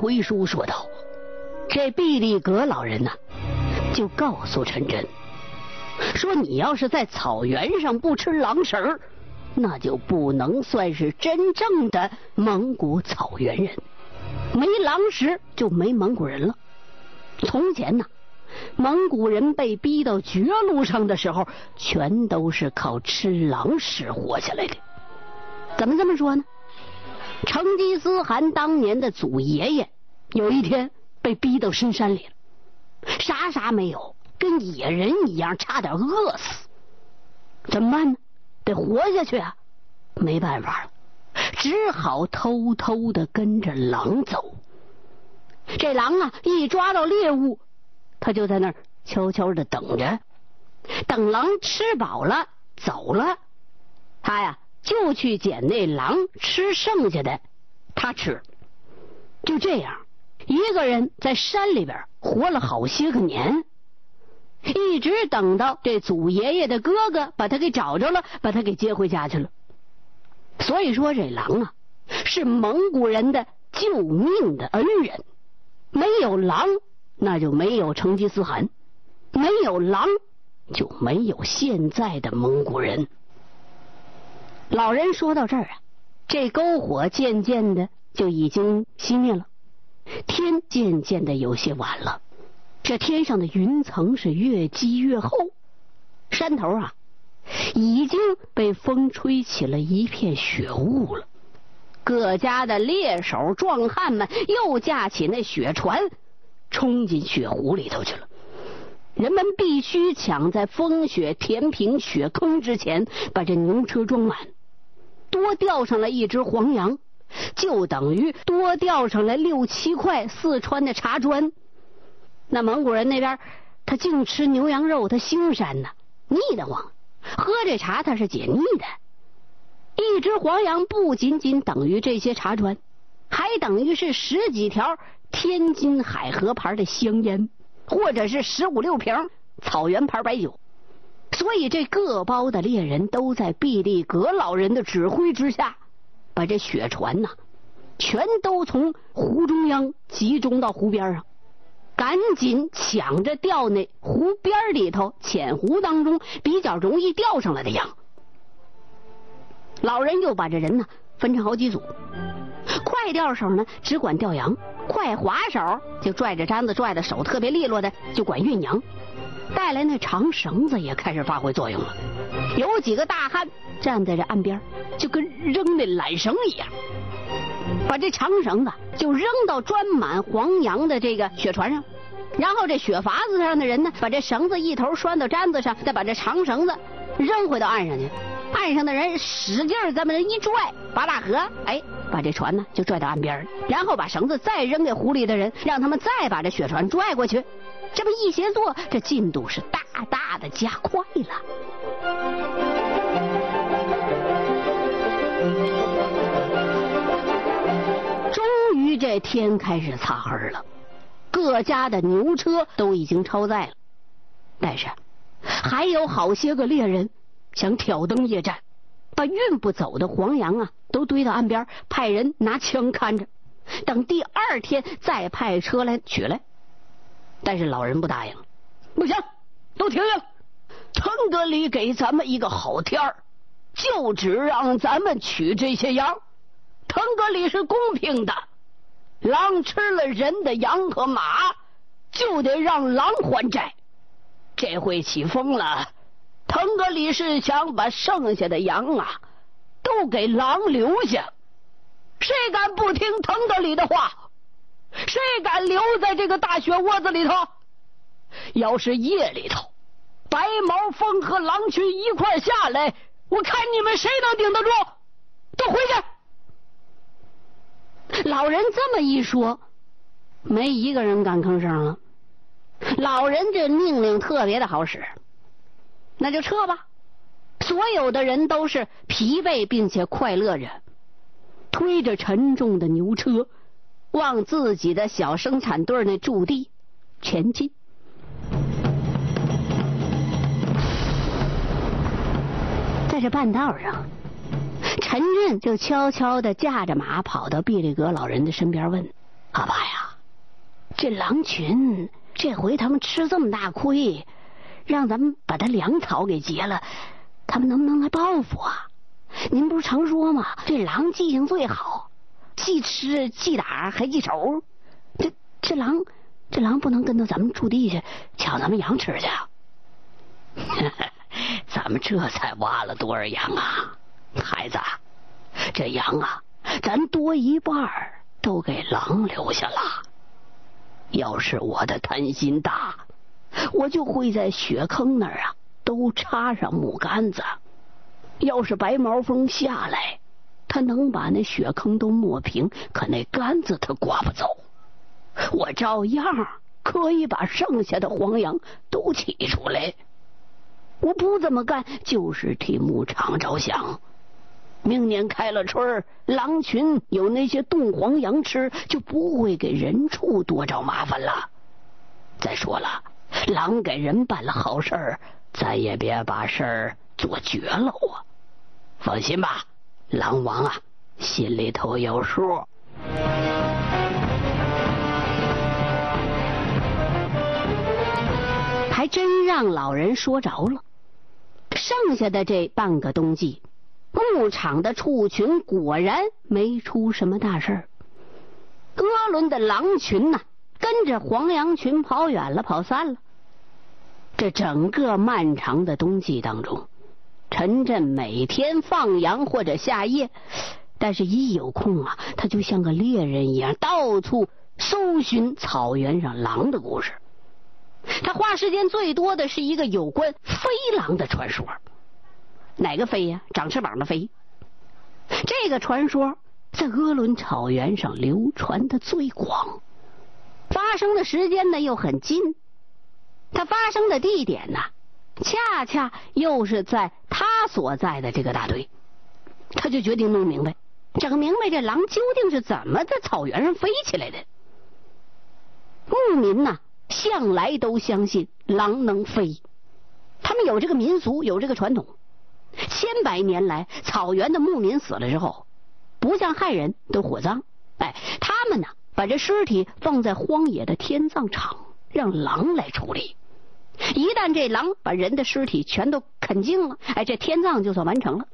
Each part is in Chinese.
回书说道：“这毕力格老人呐，就告诉陈真，说你要是在草原上不吃狼食儿，那就不能算是真正的蒙古草原人。没狼食就没蒙古人了。从前呢，蒙古人被逼到绝路上的时候，全都是靠吃狼食活下来的。怎么这么说呢？”成吉思汗当年的祖爷爷，有一天被逼到深山里了，啥啥没有，跟野人一样，差点饿死。怎么办呢？得活下去啊！没办法了，只好偷偷的跟着狼走。这狼啊，一抓到猎物，他就在那儿悄悄的等着，等狼吃饱了走了，他呀。就去捡那狼吃剩下的，他吃。就这样，一个人在山里边活了好些个年，一直等到这祖爷爷的哥哥把他给找着了，把他给接回家去了。所以说，这狼啊，是蒙古人的救命的恩人。没有狼，那就没有成吉思汗；没有狼，就没有现在的蒙古人。老人说到这儿啊，这篝火渐渐的就已经熄灭了，天渐渐的有些晚了，这天上的云层是越积越厚，山头啊已经被风吹起了一片雪雾了。各家的猎手壮汉们又架起那雪船，冲进雪湖里头去了。人们必须抢在风雪填平雪坑之前，把这牛车装满。多钓上来一只黄羊，就等于多钓上来六七块四川的茶砖。那蒙古人那边，他净吃牛羊肉，他腥膻呐，腻得慌。喝这茶他是解腻的。一只黄羊不仅仅等于这些茶砖，还等于是十几条天津海河牌的香烟，或者是十五六瓶草原牌白酒。所以，这各包的猎人都在毕力格老人的指挥之下，把这雪船呐，全都从湖中央集中到湖边上，赶紧抢着钓那湖边里头浅湖当中比较容易钓上来的羊。老人又把这人呢分成好几组，快钓手呢只管钓羊，快划手就拽着簪子拽的手特别利落的就管运羊。带来那长绳子也开始发挥作用了，有几个大汉站在这岸边，就跟扔那缆绳一样，把这长绳子就扔到装满黄羊的这个雪船上，然后这雪筏子上的人呢，把这绳子一头拴到毡子上，再把这长绳子扔回到岸上去，岸上的人使劲这么一拽，拔大河，哎，把这船呢就拽到岸边，然后把绳子再扔给湖里的人，让他们再把这雪船拽过去。这么一协作，这进度是大大的加快了。终于，这天开始擦黑了，各家的牛车都已经超载了，但是还有好些个猎人想挑灯夜战，把运不走的黄羊啊都堆到岸边，派人拿枪看着，等第二天再派车来取来。但是老人不答应，不行，都停下！腾格里给咱们一个好天儿，就只让咱们取这些羊。腾格里是公平的，狼吃了人的羊和马，就得让狼还债。这回起风了，腾格里是想把剩下的羊啊都给狼留下。谁敢不听腾格里的话？谁敢留在这个大雪窝子里头？要是夜里头，白毛风和狼群一块下来，我看你们谁能顶得住？都回去！老人这么一说，没一个人敢吭声了。老人这命令特别的好使，那就撤吧。所有的人都是疲惫并且快乐着，推着沉重的牛车。往自己的小生产队那驻地前进，在这半道上，陈俊就悄悄的驾着马跑到毕力格老人的身边，问：“阿爸呀，这狼群这回他们吃这么大亏，让咱们把他粮草给劫了，他们能不能来报复啊？您不是常说吗？这狼记性最好，记吃记打还记仇。这这狼，这狼不能跟到咱们驻地去抢咱们羊吃去啊。咱们这才挖了多少羊啊，孩子？这羊啊，咱多一半都给狼留下了。要是我的贪心大，我就会在雪坑那儿啊都插上木杆子。要是白毛风下来，他能把那雪坑都抹平，可那杆子他刮不走。我照样可以把剩下的黄羊都起出来。我不这么干，就是替牧场着想。明年开了春狼群有那些冻黄羊吃，就不会给人畜多找麻烦了。再说了，狼给人办了好事儿，咱也别把事儿做绝了啊！放心吧，狼王啊，心里头有数。还真让老人说着了。剩下的这半个冬季，牧场的畜群果然没出什么大事儿。哥伦的狼群呢，跟着黄羊群跑远了，跑散了。这整个漫长的冬季当中。陈震每天放羊或者下夜，但是一有空啊，他就像个猎人一样，到处搜寻草原上狼的故事。他花时间最多的是一个有关飞狼的传说。哪个飞呀？长翅膀的飞。这个传说在鄂伦草原上流传的最广，发生的时间呢又很近，它发生的地点呢？恰恰又是在他所在的这个大队，他就决定弄明白，整明白这狼究竟是怎么在草原上飞起来的。牧民呐，向来都相信狼能飞，他们有这个民俗，有这个传统。千百年来，草原的牧民死了之后，不像汉人都火葬，哎，他们呢，把这尸体放在荒野的天葬场，让狼来处理。一旦这狼把人的尸体全都啃净了，哎，这天葬就算完成了。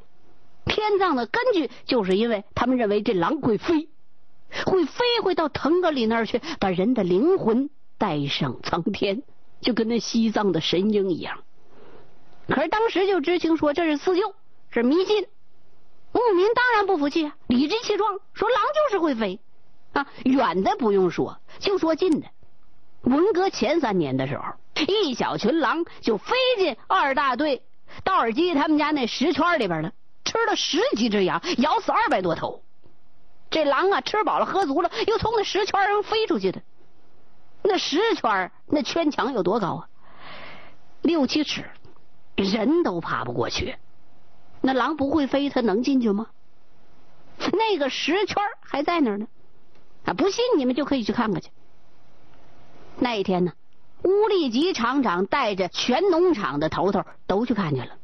天葬的根据就是因为他们认为这狼会飞，会飞会到腾格里那儿去，把人的灵魂带上苍天，就跟那西藏的神鹰一样。可是当时就知情说这是自救，是迷信。牧民当然不服气，理直气壮说狼就是会飞啊，远的不用说，就说近的。文革前三年的时候。一小群狼就飞进二大队道尔基他们家那石圈里边了，吃了十几只羊，咬死二百多头。这狼啊，吃饱了喝足了，又从那石圈上飞出去的。那石圈那圈墙有多高啊？六七尺，人都爬不过去。那狼不会飞，它能进去吗？那个石圈还在那儿呢。啊，不信你们就可以去看看去。那一天呢？乌力吉厂长带着全农场的头头都去看去了，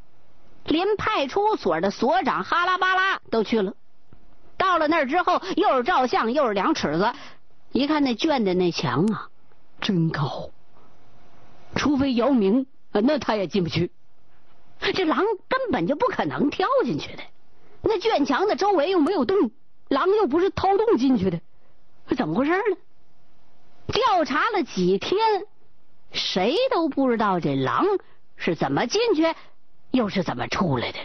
连派出所的所长哈拉巴拉都去了。到了那儿之后，又是照相，又是量尺子。一看那圈的那墙啊，真高，除非姚明，那他也进不去。这狼根本就不可能跳进去的。那圈墙的周围又没有洞，狼又不是掏洞进去的，怎么回事呢？调查了几天。谁都不知道这狼是怎么进去，又是怎么出来的。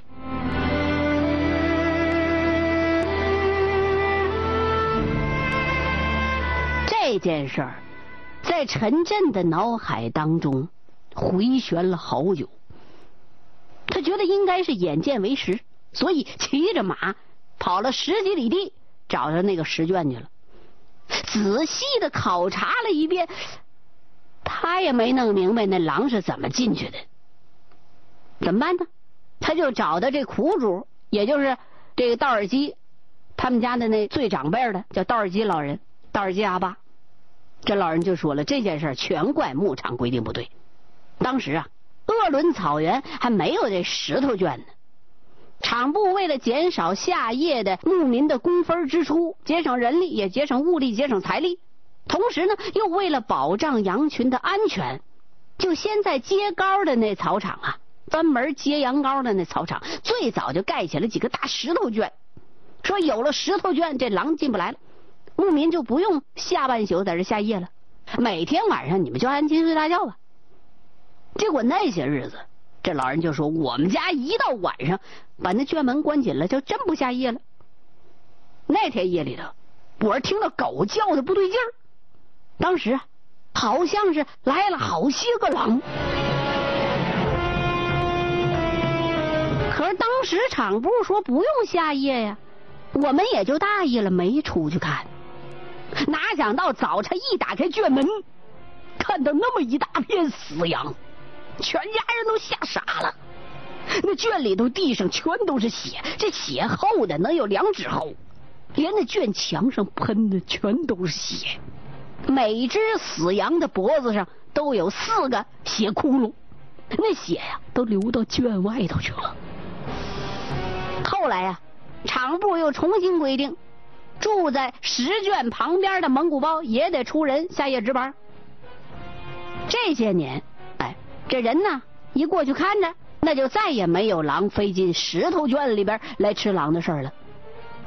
这件事儿在陈震的脑海当中回旋了好久。他觉得应该是眼见为实，所以骑着马跑了十几里地，找到那个石圈去了，仔细的考察了一遍。他也没弄明白那狼是怎么进去的，怎么办呢？他就找到这苦主，也就是这个道尔基他们家的那最长辈的，叫道尔基老人，道尔基阿爸。这老人就说了，这件事全怪牧场规定不对。当时啊，鄂伦草原还没有这石头圈呢，厂部为了减少下夜的牧民的工分支出，节省人力，也节省物力，节省财力。同时呢，又为了保障羊群的安全，就先在接高的那草场啊，专门接羊羔的那草场，最早就盖起了几个大石头圈，说有了石头圈，这狼进不来了，牧民就不用下半宿在这下夜了，每天晚上你们就安心睡大觉吧。结果那些日子，这老人就说：“我们家一到晚上，把那圈门关紧了，就真不下夜了。”那天夜里头，我是听到狗叫的不对劲儿，当时好像是来了好些个狼。可是当时厂部说不用下夜呀，我们也就大意了，没出去看。哪想到早晨一打开圈门，看到那么一大片死羊。全家人都吓傻了，那圈里头地上全都是血，这血厚的能有两指厚，连那圈墙上喷的全都是血，每只死羊的脖子上都有四个血窟窿，那血呀都流到圈外头去了。后来呀，厂部又重新规定，住在石圈旁边的蒙古包也得出人下夜值班。这些年。哎这人呢，一过去看着，那就再也没有狼飞进石头圈里边来吃狼的事了。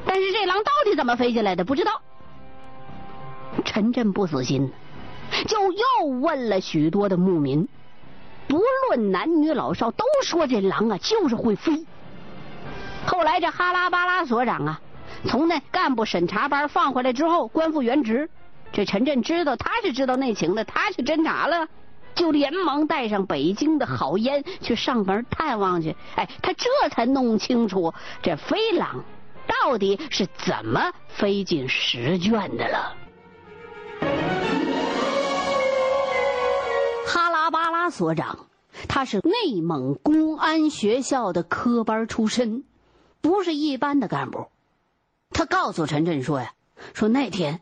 但是这狼到底怎么飞进来的，不知道。陈震不死心，就又问了许多的牧民，不论男女老少，都说这狼啊就是会飞。后来这哈拉巴拉所长啊，从那干部审查班放回来之后，官复原职。这陈震知道他是知道内情的，他去侦查了。就连忙带上北京的好烟去上门探望去。哎，他这才弄清楚这飞狼到底是怎么飞进石卷的了。所长，他是内蒙公安学校的科班出身，不是一般的干部。他告诉陈震说呀：“说那天。”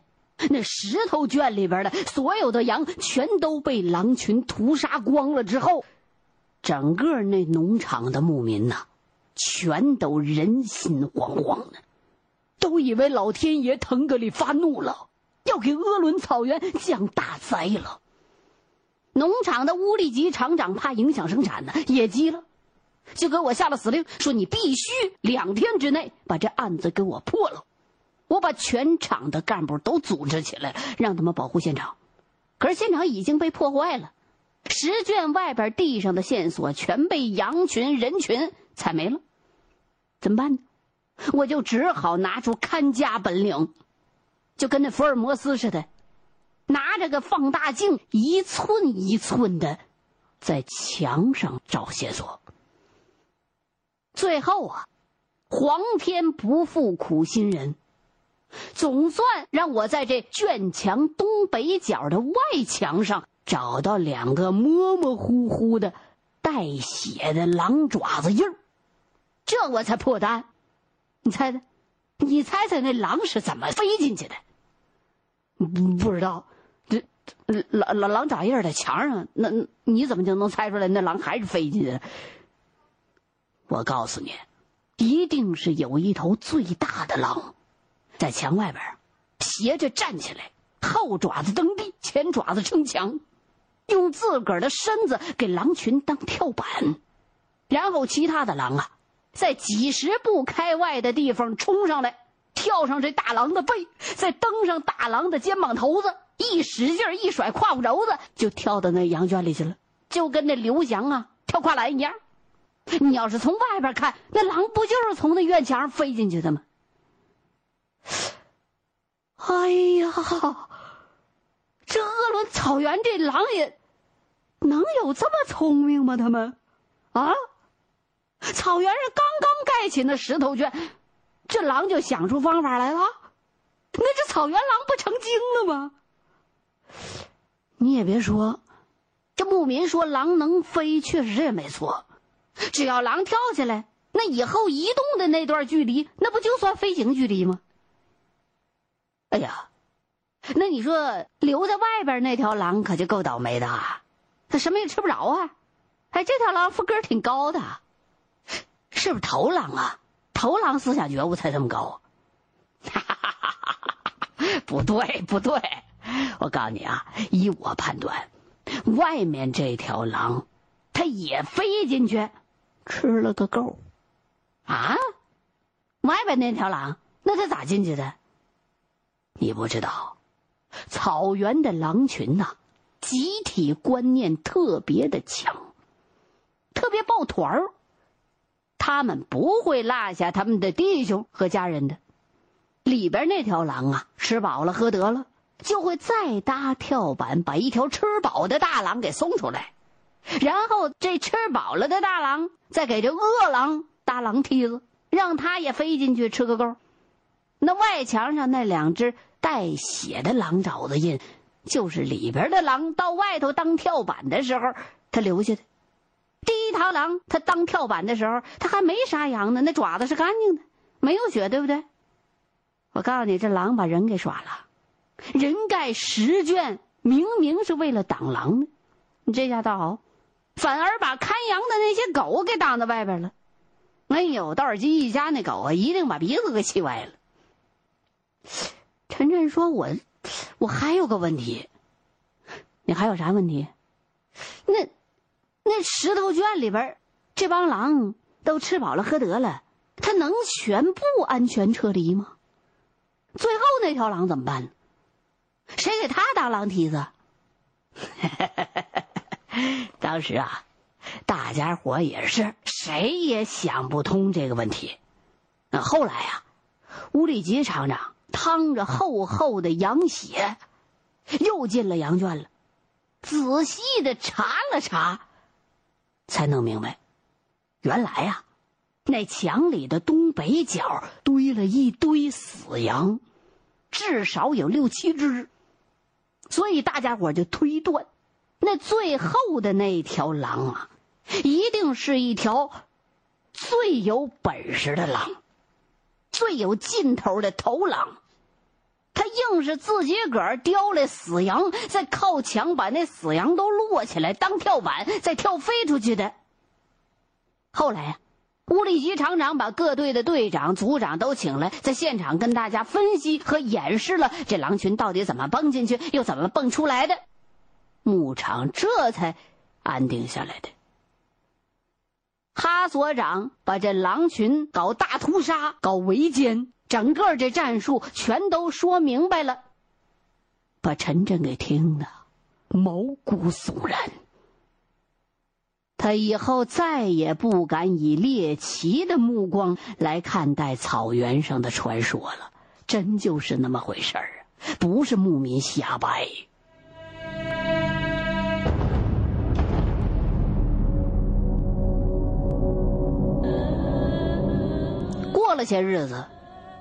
那石头圈里边的所有的羊全都被狼群屠杀光了之后，整个那农场的牧民呐，全都人心惶惶的，都以为老天爷腾格里发怒了，要给鄂伦草原降大灾了。农场的乌力吉厂长怕影响生产呢，也急了，就给我下了死令，说你必须两天之内把这案子给我破了。我把全厂的干部都组织起来，让他们保护现场。可是现场已经被破坏了，石卷外边地上的线索全被羊群、人群踩没了。怎么办呢？我就只好拿出看家本领，就跟那福尔摩斯似的，拿着个放大镜，一寸一寸的在墙上找线索。最后啊，皇天不负苦心人。总算让我在这圈墙东北角的外墙上找到两个模模糊糊的带血的狼爪子印儿，这我才破单。你猜猜，你猜猜那狼是怎么飞进去的？不不知道，狼狼狼爪印在墙上，那你怎么就能猜出来那狼还是飞进去？我告诉你，一定是有一头最大的狼。在墙外边，斜着站起来，后爪子蹬地，前爪子撑墙，用自个儿的身子给狼群当跳板，然后其他的狼啊，在几十步开外的地方冲上来，跳上这大狼的背，再登上大狼的肩膀头子，一使劲一甩胯骨轴子，就跳到那羊圈里去了，就跟那刘翔啊跳跨栏一样。你要是从外边看，那狼不就是从那院墙上飞进去的吗？哎呀，这鄂伦草原这狼也能有这么聪明吗？他们啊，草原上刚刚盖起那石头圈，这狼就想出方法来了。那这草原狼不成精了吗？你也别说，这牧民说狼能飞，确实也没错。只要狼跳起来，那以后移动的那段距离，那不就算飞行距离吗？哎呀，那你说留在外边那条狼可就够倒霉的，它什么也吃不着啊！哎，这条狼个儿挺高的，是不是头狼啊？头狼思想觉悟才这么高？哈哈哈哈哈！不对，不对，我告诉你啊，依我判断，外面这条狼，它也飞进去，吃了个够。啊？外边那条狼，那它咋进去的？你不知道，草原的狼群呐，集体观念特别的强，特别抱团儿。他们不会落下他们的弟兄和家人的。里边那条狼啊，吃饱了喝得了，就会再搭跳板，把一条吃饱的大狼给送出来，然后这吃饱了的大狼再给这饿狼搭狼梯子，让它也飞进去吃个够。那外墙上那两只带血的狼爪子印，就是里边的狼到外头当跳板的时候他留下的。第一条狼，它当跳板的时候，它还没杀羊呢，那爪子是干净的，没有血，对不对？我告诉你，这狼把人给耍了，人盖十圈，明明是为了挡狼呢，你这下倒好，反而把看羊的那些狗给挡在外边了。哎呦，道尔金一家那狗啊，一定把鼻子给气歪了。陈震说：“我，我还有个问题，你还有啥问题？那……”那石头圈里边，这帮狼都吃饱了喝得了，他能全部安全撤离吗？最后那条狼怎么办？谁给他当狼蹄子？当时啊，大家伙也是谁也想不通这个问题。那后来啊，乌里吉厂长趟着厚厚的羊血，又进了羊圈了，仔细的查了查。才弄明白，原来呀，那墙里的东北角堆了一堆死羊，至少有六七只。所以大家伙就推断，那最后的那条狼啊，一定是一条最有本事的狼，最有劲头的头狼。他硬是自己个儿叼来死羊，再靠墙把那死羊都摞起来当跳板，再跳飞出去的。后来呀，乌力吉厂长把各队的队长、组长都请来，在现场跟大家分析和演示了这狼群到底怎么蹦进去，又怎么蹦出来的。牧场这才安定下来的。哈所长把这狼群搞大屠杀、搞围歼。整个这战术全都说明白了，把陈震给听得毛骨悚然。他以后再也不敢以猎奇的目光来看待草原上的传说了。真就是那么回事儿啊，不是牧民瞎掰。过了些日子。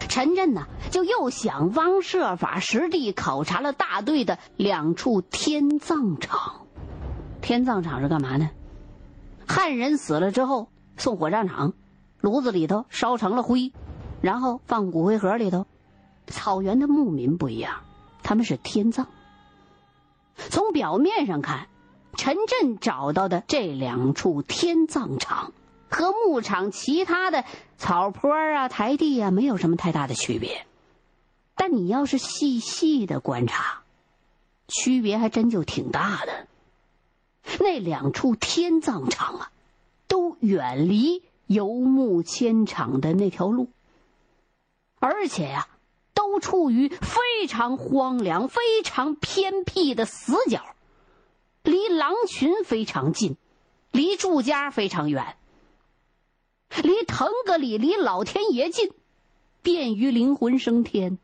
陈震呢，就又想方设法实地考察了大队的两处天葬场。天葬场是干嘛呢？汉人死了之后送火葬场，炉子里头烧成了灰，然后放骨灰盒里头。草原的牧民不一样，他们是天葬。从表面上看，陈震找到的这两处天葬场。和牧场其他的草坡啊、台地啊没有什么太大的区别，但你要是细细的观察，区别还真就挺大的。那两处天葬场啊，都远离游牧迁场的那条路，而且呀，都处于非常荒凉、非常偏僻的死角，离狼群非常近，离住家非常远。离腾格里、离老天爷近，便于灵魂升天。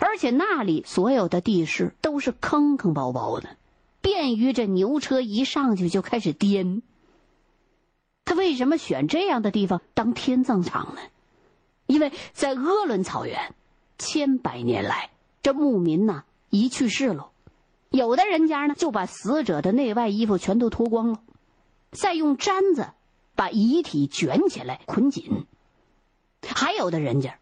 而且那里所有的地势都是坑坑包包的，便于这牛车一上去就开始颠。他为什么选这样的地方当天葬场呢？因为在鄂伦草原，千百年来这牧民呐一去世了，有的人家呢就把死者的内外衣服全都脱光了，再用毡子。把遗体卷起来捆紧，还有的人家，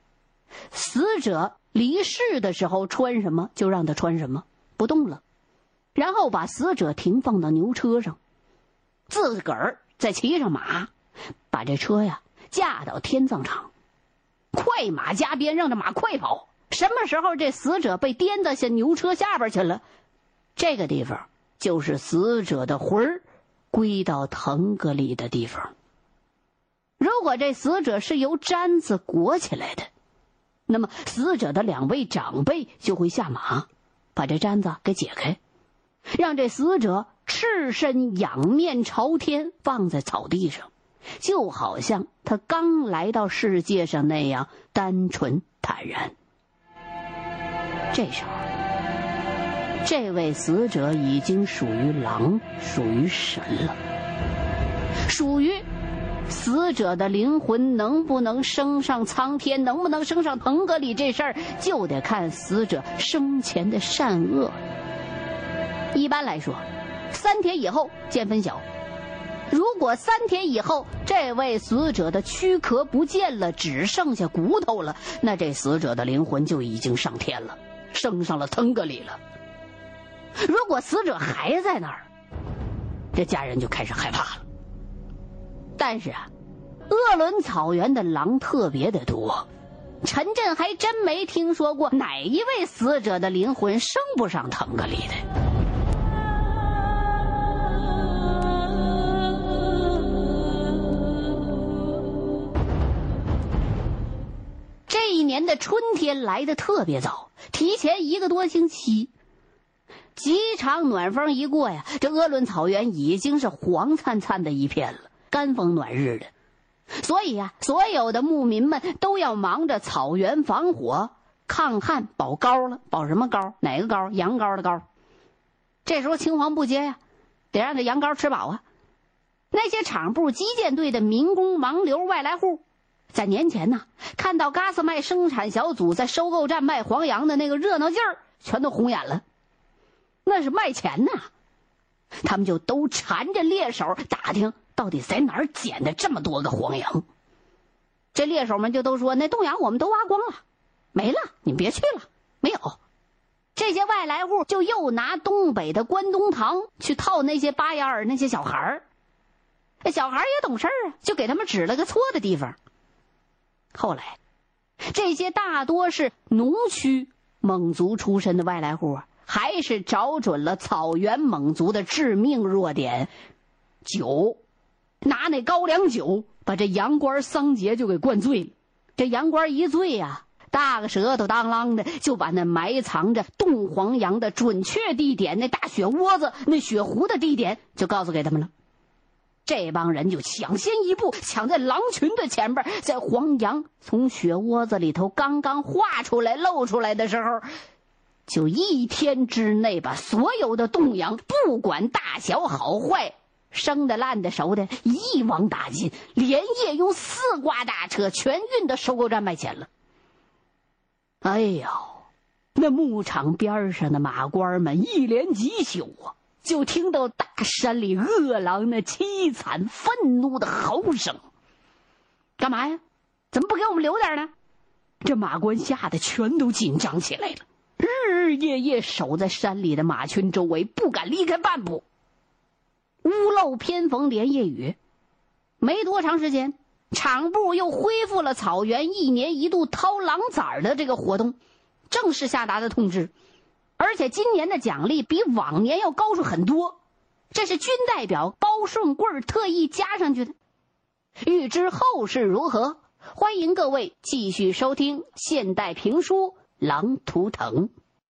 死者离世的时候穿什么就让他穿什么，不动了，然后把死者停放到牛车上，自个儿再骑上马，把这车呀驾到天葬场，快马加鞭让这马快跑，什么时候这死者被颠到下牛车下边去了？这个地方就是死者的魂儿归到腾格里的地方。如果这死者是由毡子裹起来的，那么死者的两位长辈就会下马，把这毡子给解开，让这死者赤身仰面朝天放在草地上，就好像他刚来到世界上那样单纯坦然。这时候，这位死者已经属于狼，属于神了，属于。死者的灵魂能不能升上苍天，能不能升上腾格里，这事儿就得看死者生前的善恶。一般来说，三天以后见分晓。如果三天以后这位死者的躯壳不见了，只剩下骨头了，那这死者的灵魂就已经上天了，升上了腾格里了。如果死者还在那儿，这家人就开始害怕了。但是啊，鄂伦草原的狼特别的多，陈震还真没听说过哪一位死者的灵魂升不上腾格里的。一年的春天来的特别早，提前一个多星期。几场暖风一过呀，这鄂伦草原已经是黄灿灿的一片了。干风暖日的，所以呀，所有的牧民们都要忙着草原防火、抗旱、保高了。保什么高？哪个高？羊羔的羔。这时候青黄不接呀，得让这羊羔吃饱啊。那些厂部、基建队的民工、盲流、外来户，在年前呢，看到嘎斯麦生产小组在收购站卖黄羊的那个热闹劲儿，全都红眼了。那是卖钱呐，他们就都缠着猎手打听。到底在哪儿捡的这么多个黄羊？这猎手们就都说：“那洞羊我们都挖光了，没了，你别去了。”没有，这些外来户就又拿东北的关东糖去套那些巴眼儿那些小孩儿。那小孩儿也懂事儿啊，就给他们指了个错的地方。后来，这些大多是农区蒙族出身的外来户啊，还是找准了草原蒙族的致命弱点——酒。拿那高粱酒把这羊倌桑杰就给灌醉了，这羊倌一醉呀，大个舌头当啷的就把那埋藏着冻黄羊的准确地点、那大雪窝子、那雪湖的地点就告诉给他们了。这帮人就抢先一步，抢在狼群的前边，在黄羊从血窝子里头刚刚化出来、露出来的时候，就一天之内把所有的冻羊，不管大小好坏。生的、烂的、熟的，一网打尽，连夜用四挂大车全运到收购站卖钱了。哎呦，那牧场边上的马倌们一连几宿啊，就听到大山里饿狼那凄惨、愤怒的嚎声。干嘛呀？怎么不给我们留点呢？这马倌吓得全都紧张起来了，日日夜夜守在山里的马群周围，不敢离开半步。屋漏偏逢连夜雨，没多长时间，厂部又恢复了草原一年一度掏狼崽的这个活动，正式下达的通知，而且今年的奖励比往年要高出很多，这是军代表包顺贵特意加上去的。欲知后事如何，欢迎各位继续收听现代评书《狼图腾》。